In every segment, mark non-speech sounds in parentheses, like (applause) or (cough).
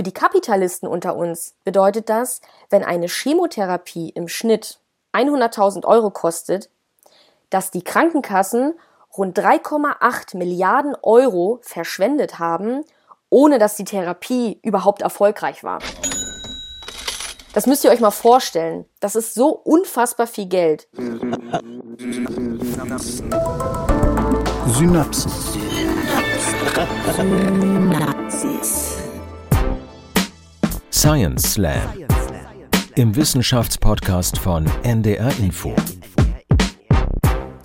Für die Kapitalisten unter uns bedeutet das, wenn eine Chemotherapie im Schnitt 100.000 Euro kostet, dass die Krankenkassen rund 3,8 Milliarden Euro verschwendet haben, ohne dass die Therapie überhaupt erfolgreich war. Das müsst ihr euch mal vorstellen. Das ist so unfassbar viel Geld. Synapsen. Synapsis. Science Slam. Im Wissenschaftspodcast von NDR Info.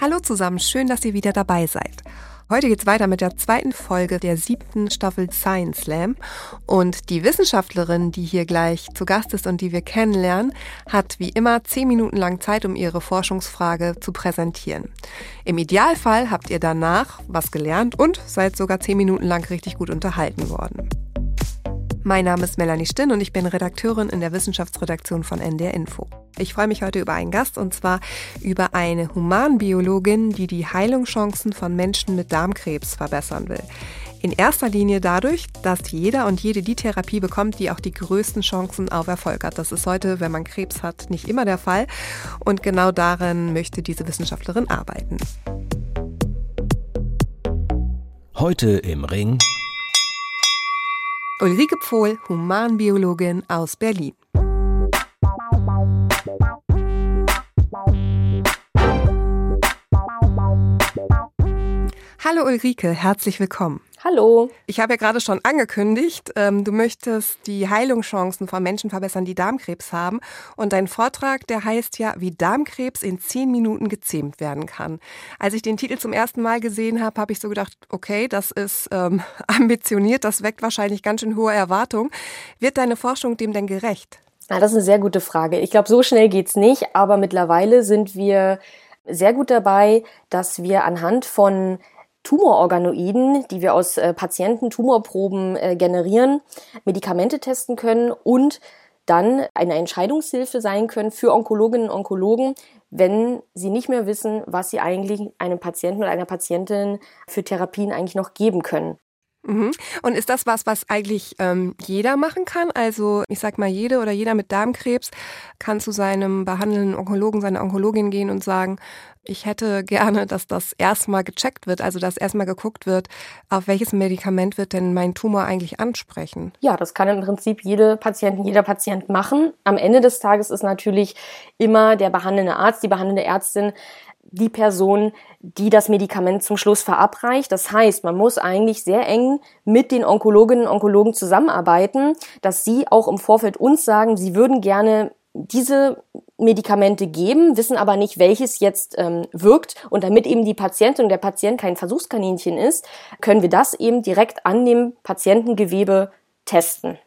Hallo zusammen, schön, dass ihr wieder dabei seid. Heute geht's weiter mit der zweiten Folge der siebten Staffel Science Slam. Und die Wissenschaftlerin, die hier gleich zu Gast ist und die wir kennenlernen, hat wie immer zehn Minuten lang Zeit, um ihre Forschungsfrage zu präsentieren. Im Idealfall habt ihr danach was gelernt und seid sogar zehn Minuten lang richtig gut unterhalten worden. Mein Name ist Melanie Stinn und ich bin Redakteurin in der Wissenschaftsredaktion von NDR Info. Ich freue mich heute über einen Gast und zwar über eine Humanbiologin, die die Heilungschancen von Menschen mit Darmkrebs verbessern will. In erster Linie dadurch, dass jeder und jede die Therapie bekommt, die auch die größten Chancen auf Erfolg hat. Das ist heute, wenn man Krebs hat, nicht immer der Fall. Und genau darin möchte diese Wissenschaftlerin arbeiten. Heute im Ring. Ulrike Pfohl, Humanbiologin aus Berlin. Hallo Ulrike, herzlich willkommen. Hallo. Ich habe ja gerade schon angekündigt, ähm, du möchtest die Heilungschancen von Menschen verbessern, die Darmkrebs haben. Und dein Vortrag, der heißt ja, wie Darmkrebs in zehn Minuten gezähmt werden kann. Als ich den Titel zum ersten Mal gesehen habe, habe ich so gedacht, okay, das ist ähm, (laughs) ambitioniert, das weckt wahrscheinlich ganz schön hohe Erwartungen. Wird deine Forschung dem denn gerecht? Na, das ist eine sehr gute Frage. Ich glaube, so schnell geht's nicht, aber mittlerweile sind wir sehr gut dabei, dass wir anhand von Tumororganoiden, die wir aus äh, Patienten Tumorproben äh, generieren, Medikamente testen können und dann eine Entscheidungshilfe sein können für Onkologinnen und Onkologen, wenn sie nicht mehr wissen, was sie eigentlich einem Patienten oder einer Patientin für Therapien eigentlich noch geben können. Mhm. Und ist das was, was eigentlich ähm, jeder machen kann? Also ich sag mal, jede oder jeder mit Darmkrebs kann zu seinem behandelnden Onkologen, seiner Onkologin gehen und sagen, ich hätte gerne, dass das erstmal gecheckt wird, also dass erstmal geguckt wird, auf welches Medikament wird denn mein Tumor eigentlich ansprechen. Ja, das kann im Prinzip jede Patientin, jeder Patient machen. Am Ende des Tages ist natürlich immer der behandelnde Arzt, die behandelnde Ärztin die Person, die das Medikament zum Schluss verabreicht. Das heißt, man muss eigentlich sehr eng mit den Onkologinnen und Onkologen zusammenarbeiten, dass sie auch im Vorfeld uns sagen, sie würden gerne diese Medikamente geben, wissen aber nicht, welches jetzt ähm, wirkt. Und damit eben die Patientin und der Patient kein Versuchskaninchen ist, können wir das eben direkt an dem Patientengewebe testen.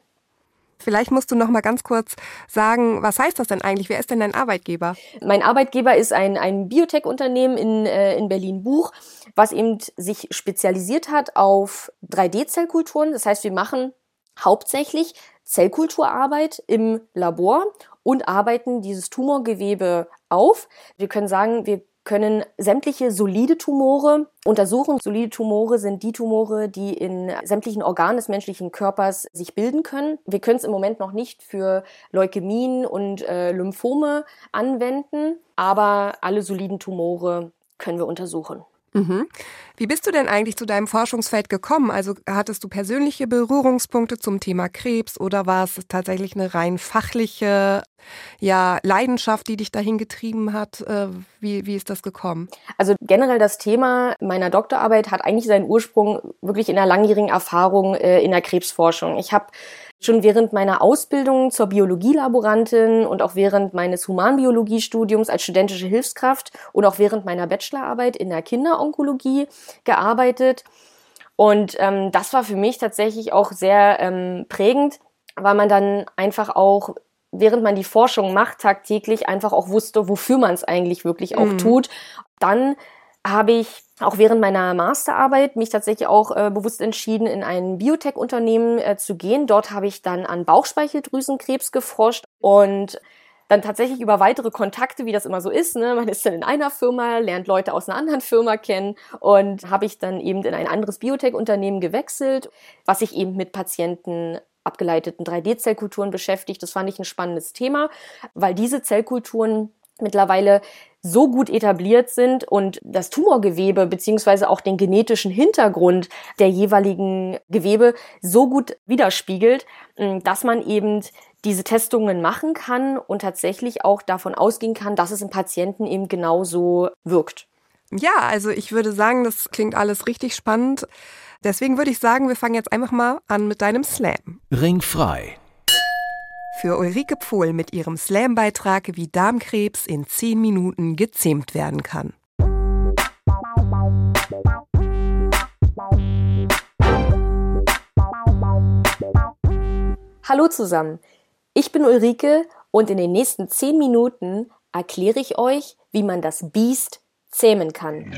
Vielleicht musst du noch mal ganz kurz sagen, was heißt das denn eigentlich? Wer ist denn dein Arbeitgeber? Mein Arbeitgeber ist ein, ein Biotech-Unternehmen in, äh, in Berlin-Buch, was eben sich spezialisiert hat auf 3D-Zellkulturen. Das heißt, wir machen hauptsächlich Zellkulturarbeit im Labor und arbeiten dieses Tumorgewebe auf. Wir können sagen, wir können sämtliche solide Tumore untersuchen. Solide Tumore sind die Tumore, die in sämtlichen Organen des menschlichen Körpers sich bilden können. Wir können es im Moment noch nicht für Leukämien und äh, Lymphome anwenden, aber alle soliden Tumore können wir untersuchen. Mhm. Wie bist du denn eigentlich zu deinem Forschungsfeld gekommen? Also hattest du persönliche Berührungspunkte zum Thema Krebs oder war es tatsächlich eine rein fachliche ja, Leidenschaft, die dich dahin getrieben hat? Äh, wie, wie ist das gekommen? Also generell das Thema meiner Doktorarbeit hat eigentlich seinen Ursprung wirklich in einer langjährigen Erfahrung äh, in der Krebsforschung. Ich habe schon während meiner Ausbildung zur Biologielaborantin und auch während meines Humanbiologiestudiums als studentische Hilfskraft und auch während meiner Bachelorarbeit in der Kinderonkologie gearbeitet. Und ähm, das war für mich tatsächlich auch sehr ähm, prägend, weil man dann einfach auch während man die Forschung macht, tagtäglich einfach auch wusste, wofür man es eigentlich wirklich auch mhm. tut. Dann habe ich auch während meiner Masterarbeit mich tatsächlich auch äh, bewusst entschieden, in ein Biotech-Unternehmen äh, zu gehen. Dort habe ich dann an Bauchspeicheldrüsenkrebs geforscht und dann tatsächlich über weitere Kontakte, wie das immer so ist. Ne? Man ist dann in einer Firma, lernt Leute aus einer anderen Firma kennen und habe ich dann eben in ein anderes Biotech-Unternehmen gewechselt, was sich eben mit Patienten abgeleiteten 3D-Zellkulturen beschäftigt. Das fand ich ein spannendes Thema, weil diese Zellkulturen mittlerweile so gut etabliert sind und das Tumorgewebe beziehungsweise auch den genetischen Hintergrund der jeweiligen Gewebe so gut widerspiegelt, dass man eben diese Testungen machen kann und tatsächlich auch davon ausgehen kann, dass es im Patienten eben genauso wirkt. Ja, also ich würde sagen, das klingt alles richtig spannend. Deswegen würde ich sagen, wir fangen jetzt einfach mal an mit deinem Slam. Ringfrei. Für Ulrike Pfohl mit ihrem Slam-Beitrag, wie Darmkrebs in 10 Minuten gezähmt werden kann. Hallo zusammen. Ich bin Ulrike und in den nächsten 10 Minuten erkläre ich euch, wie man das Biest zähmen kann.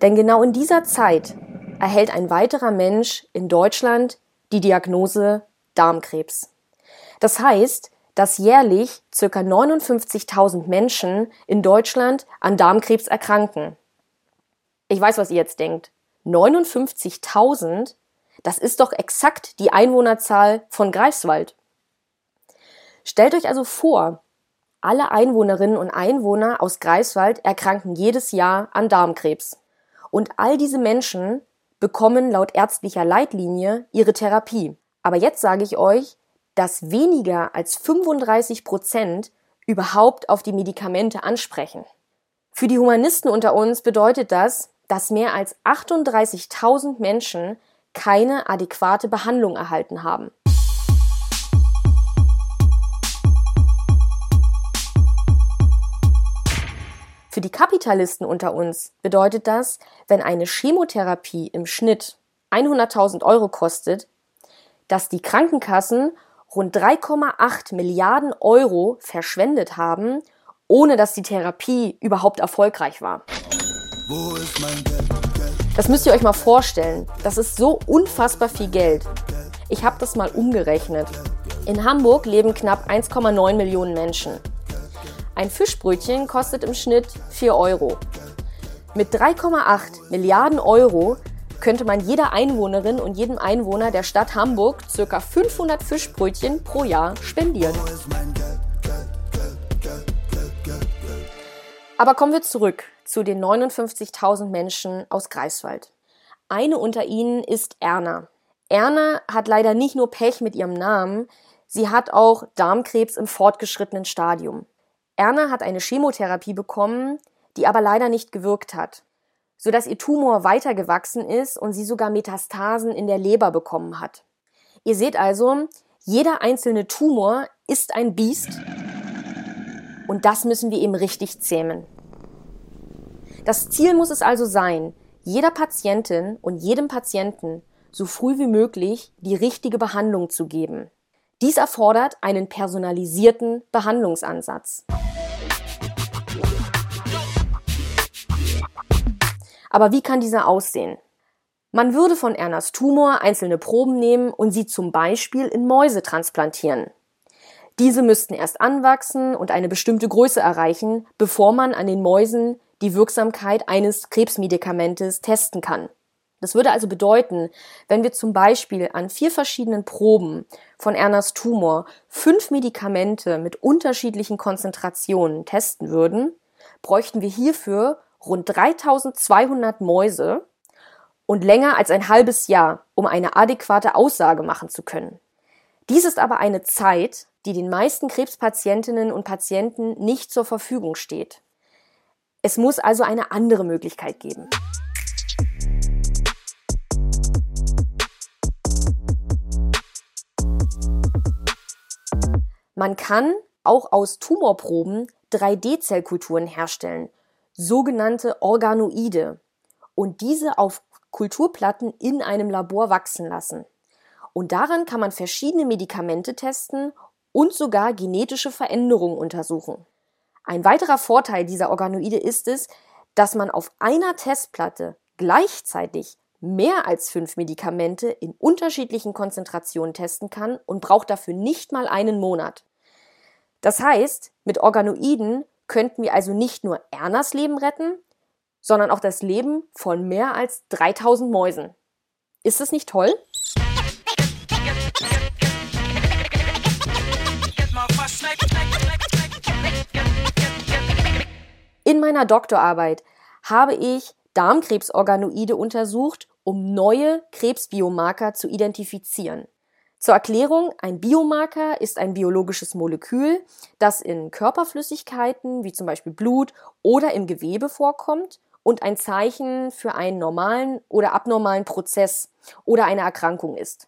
Denn genau in dieser Zeit erhält ein weiterer Mensch in Deutschland die Diagnose Darmkrebs. Das heißt, dass jährlich ca. 59.000 Menschen in Deutschland an Darmkrebs erkranken. Ich weiß, was ihr jetzt denkt. 59.000? Das ist doch exakt die Einwohnerzahl von Greifswald. Stellt euch also vor, alle Einwohnerinnen und Einwohner aus Greifswald erkranken jedes Jahr an Darmkrebs. Und all diese Menschen bekommen laut ärztlicher Leitlinie ihre Therapie. Aber jetzt sage ich euch, dass weniger als 35 Prozent überhaupt auf die Medikamente ansprechen. Für die Humanisten unter uns bedeutet das, dass mehr als 38.000 Menschen keine adäquate Behandlung erhalten haben. Für die Kapitalisten unter uns bedeutet das, wenn eine Chemotherapie im Schnitt 100.000 Euro kostet, dass die Krankenkassen rund 3,8 Milliarden Euro verschwendet haben, ohne dass die Therapie überhaupt erfolgreich war. Das müsst ihr euch mal vorstellen. Das ist so unfassbar viel Geld. Ich habe das mal umgerechnet. In Hamburg leben knapp 1,9 Millionen Menschen. Ein Fischbrötchen kostet im Schnitt 4 Euro. Mit 3,8 Milliarden Euro könnte man jeder Einwohnerin und jedem Einwohner der Stadt Hamburg ca. 500 Fischbrötchen pro Jahr spendieren. Aber kommen wir zurück zu den 59.000 Menschen aus Greifswald. Eine unter ihnen ist Erna. Erna hat leider nicht nur Pech mit ihrem Namen, sie hat auch Darmkrebs im fortgeschrittenen Stadium. Erna hat eine Chemotherapie bekommen, die aber leider nicht gewirkt hat, sodass ihr Tumor weitergewachsen ist und sie sogar Metastasen in der Leber bekommen hat. Ihr seht also, jeder einzelne Tumor ist ein Biest und das müssen wir eben richtig zähmen. Das Ziel muss es also sein, jeder Patientin und jedem Patienten so früh wie möglich die richtige Behandlung zu geben. Dies erfordert einen personalisierten Behandlungsansatz. Aber wie kann dieser aussehen? Man würde von Ernas Tumor einzelne Proben nehmen und sie zum Beispiel in Mäuse transplantieren. Diese müssten erst anwachsen und eine bestimmte Größe erreichen, bevor man an den Mäusen die Wirksamkeit eines Krebsmedikamentes testen kann. Das würde also bedeuten, wenn wir zum Beispiel an vier verschiedenen Proben von Ernas Tumor fünf Medikamente mit unterschiedlichen Konzentrationen testen würden, bräuchten wir hierfür rund 3200 Mäuse und länger als ein halbes Jahr, um eine adäquate Aussage machen zu können. Dies ist aber eine Zeit, die den meisten Krebspatientinnen und Patienten nicht zur Verfügung steht. Es muss also eine andere Möglichkeit geben. Man kann auch aus Tumorproben 3D-Zellkulturen herstellen, sogenannte Organoide, und diese auf Kulturplatten in einem Labor wachsen lassen. Und daran kann man verschiedene Medikamente testen und sogar genetische Veränderungen untersuchen. Ein weiterer Vorteil dieser Organoide ist es, dass man auf einer Testplatte gleichzeitig mehr als fünf Medikamente in unterschiedlichen Konzentrationen testen kann und braucht dafür nicht mal einen Monat. Das heißt, mit Organoiden könnten wir also nicht nur Ernas Leben retten, sondern auch das Leben von mehr als 3000 Mäusen. Ist das nicht toll? In meiner Doktorarbeit habe ich Darmkrebsorganoide untersucht, um neue Krebsbiomarker zu identifizieren. Zur Erklärung, ein Biomarker ist ein biologisches Molekül, das in Körperflüssigkeiten wie zum Beispiel Blut oder im Gewebe vorkommt und ein Zeichen für einen normalen oder abnormalen Prozess oder eine Erkrankung ist.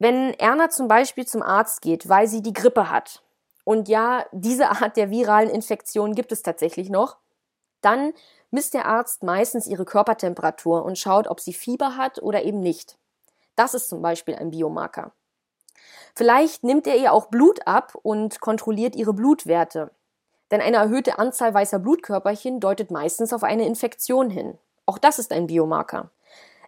Wenn Erna zum Beispiel zum Arzt geht, weil sie die Grippe hat, und ja, diese Art der viralen Infektion gibt es tatsächlich noch, dann misst der Arzt meistens ihre Körpertemperatur und schaut, ob sie Fieber hat oder eben nicht. Das ist zum Beispiel ein Biomarker. Vielleicht nimmt er ihr auch Blut ab und kontrolliert ihre Blutwerte. Denn eine erhöhte Anzahl weißer Blutkörperchen deutet meistens auf eine Infektion hin. Auch das ist ein Biomarker.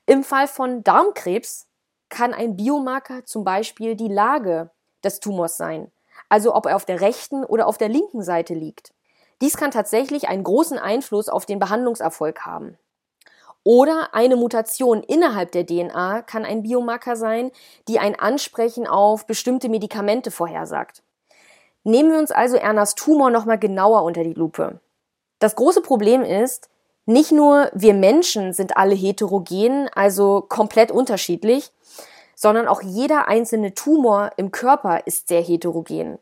Im Fall von Darmkrebs kann ein Biomarker zum Beispiel die Lage des Tumors sein, also ob er auf der rechten oder auf der linken Seite liegt. Dies kann tatsächlich einen großen Einfluss auf den Behandlungserfolg haben. Oder eine Mutation innerhalb der DNA kann ein Biomarker sein, die ein Ansprechen auf bestimmte Medikamente vorhersagt. Nehmen wir uns also Ernas Tumor nochmal genauer unter die Lupe. Das große Problem ist, nicht nur wir Menschen sind alle heterogen, also komplett unterschiedlich, sondern auch jeder einzelne Tumor im Körper ist sehr heterogen.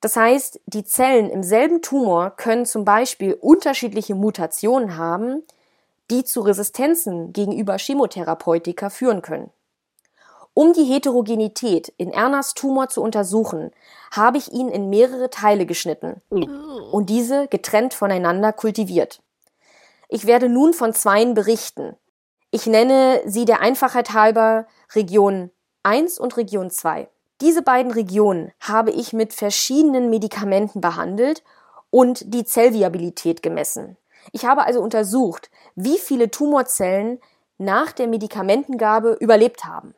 Das heißt, die Zellen im selben Tumor können zum Beispiel unterschiedliche Mutationen haben, die zu Resistenzen gegenüber Chemotherapeutika führen können. Um die Heterogenität in Ernas Tumor zu untersuchen, habe ich ihn in mehrere Teile geschnitten und diese getrennt voneinander kultiviert. Ich werde nun von zweien berichten. Ich nenne sie der Einfachheit halber Region 1 und Region 2. Diese beiden Regionen habe ich mit verschiedenen Medikamenten behandelt und die Zellviabilität gemessen. Ich habe also untersucht, wie viele Tumorzellen nach der Medikamentengabe überlebt haben.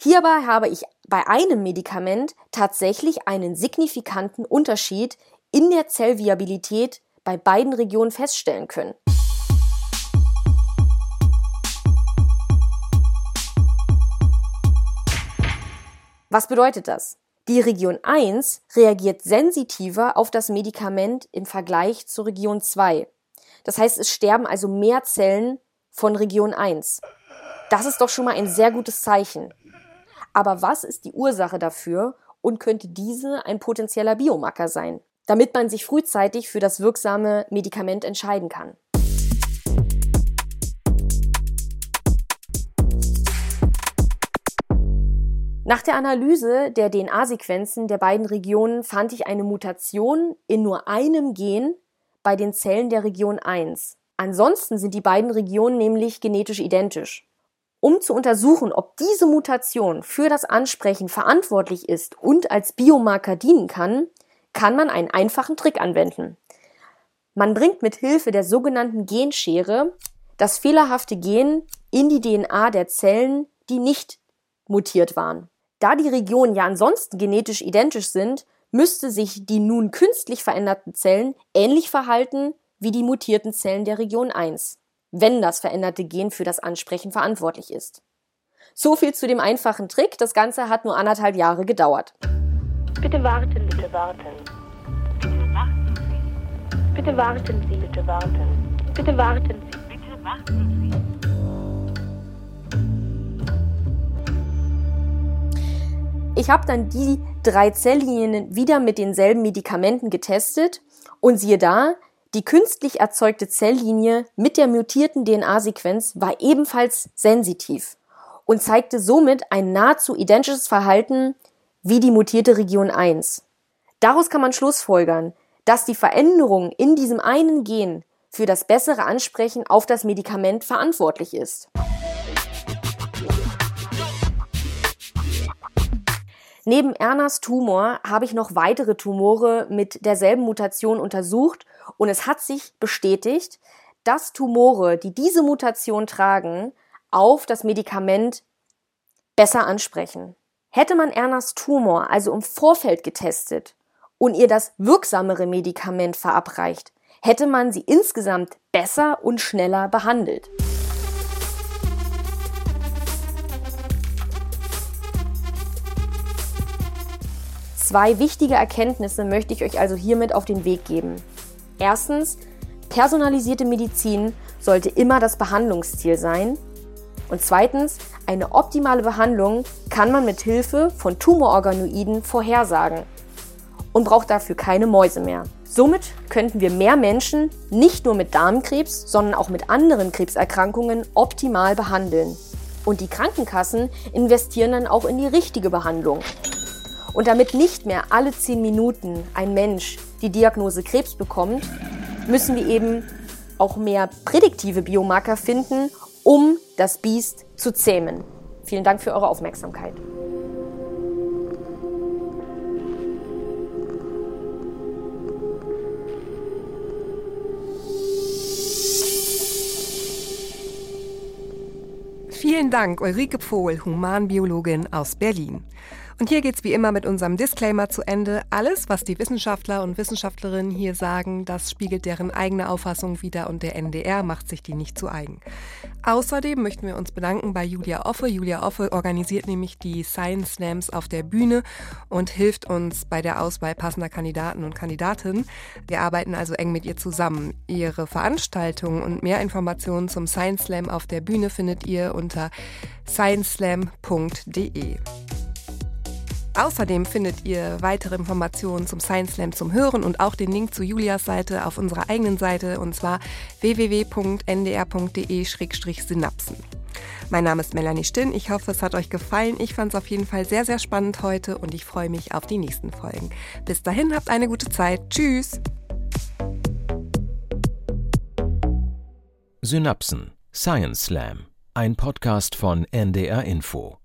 Hierbei habe ich bei einem Medikament tatsächlich einen signifikanten Unterschied in der Zellviabilität bei beiden Regionen feststellen können. Was bedeutet das? Die Region 1 reagiert sensitiver auf das Medikament im Vergleich zur Region 2. Das heißt, es sterben also mehr Zellen von Region 1. Das ist doch schon mal ein sehr gutes Zeichen. Aber was ist die Ursache dafür und könnte diese ein potenzieller Biomarker sein, damit man sich frühzeitig für das wirksame Medikament entscheiden kann? Nach der Analyse der DNA-Sequenzen der beiden Regionen fand ich eine Mutation in nur einem Gen bei den Zellen der Region 1. Ansonsten sind die beiden Regionen nämlich genetisch identisch. Um zu untersuchen, ob diese Mutation für das Ansprechen verantwortlich ist und als Biomarker dienen kann, kann man einen einfachen Trick anwenden. Man bringt mit Hilfe der sogenannten Genschere das fehlerhafte Gen in die DNA der Zellen, die nicht mutiert waren. Da die Regionen ja ansonsten genetisch identisch sind, müsste sich die nun künstlich veränderten Zellen ähnlich verhalten wie die mutierten Zellen der Region 1, wenn das veränderte Gen für das Ansprechen verantwortlich ist. So viel zu dem einfachen Trick. Das Ganze hat nur anderthalb Jahre gedauert. Bitte warten, bitte warten. Bitte warten Sie, bitte warten. Bitte warten Sie. Bitte warten Sie. Ich habe dann die drei Zelllinien wieder mit denselben Medikamenten getestet und siehe da, die künstlich erzeugte Zelllinie mit der mutierten DNA-Sequenz war ebenfalls sensitiv und zeigte somit ein nahezu identisches Verhalten wie die mutierte Region 1. Daraus kann man schlussfolgern, dass die Veränderung in diesem einen Gen für das bessere Ansprechen auf das Medikament verantwortlich ist. Neben Ernas Tumor habe ich noch weitere Tumore mit derselben Mutation untersucht und es hat sich bestätigt, dass Tumore, die diese Mutation tragen, auf das Medikament besser ansprechen. Hätte man Ernas Tumor also im Vorfeld getestet und ihr das wirksamere Medikament verabreicht, hätte man sie insgesamt besser und schneller behandelt. Zwei wichtige Erkenntnisse möchte ich euch also hiermit auf den Weg geben. Erstens, Personalisierte Medizin sollte immer das Behandlungsziel sein. Und zweitens, eine optimale Behandlung kann man mit Hilfe von Tumororganoiden vorhersagen und braucht dafür keine Mäuse mehr. Somit könnten wir mehr Menschen nicht nur mit Darmkrebs, sondern auch mit anderen Krebserkrankungen optimal behandeln. Und die Krankenkassen investieren dann auch in die richtige Behandlung. Und damit nicht mehr alle 10 Minuten ein Mensch die Diagnose Krebs bekommt, müssen wir eben auch mehr prädiktive Biomarker finden, um das Biest zu zähmen. Vielen Dank für eure Aufmerksamkeit. Vielen Dank, Ulrike Pohl, Humanbiologin aus Berlin. Und hier geht's wie immer mit unserem Disclaimer zu Ende. Alles, was die Wissenschaftler und Wissenschaftlerinnen hier sagen, das spiegelt deren eigene Auffassung wider und der NDR macht sich die nicht zu eigen. Außerdem möchten wir uns bedanken bei Julia Offe. Julia Offe organisiert nämlich die Science Slams auf der Bühne und hilft uns bei der Auswahl passender Kandidaten und Kandidatinnen. Wir arbeiten also eng mit ihr zusammen. Ihre Veranstaltungen und mehr Informationen zum Science Slam auf der Bühne findet ihr unter scienceslam.de. Außerdem findet ihr weitere Informationen zum Science Slam zum Hören und auch den Link zu Julias Seite auf unserer eigenen Seite und zwar www.ndr.de-synapsen. Mein Name ist Melanie Stinn. Ich hoffe, es hat euch gefallen. Ich fand es auf jeden Fall sehr, sehr spannend heute und ich freue mich auf die nächsten Folgen. Bis dahin, habt eine gute Zeit. Tschüss. Synapsen Science Slam, ein Podcast von NDR Info.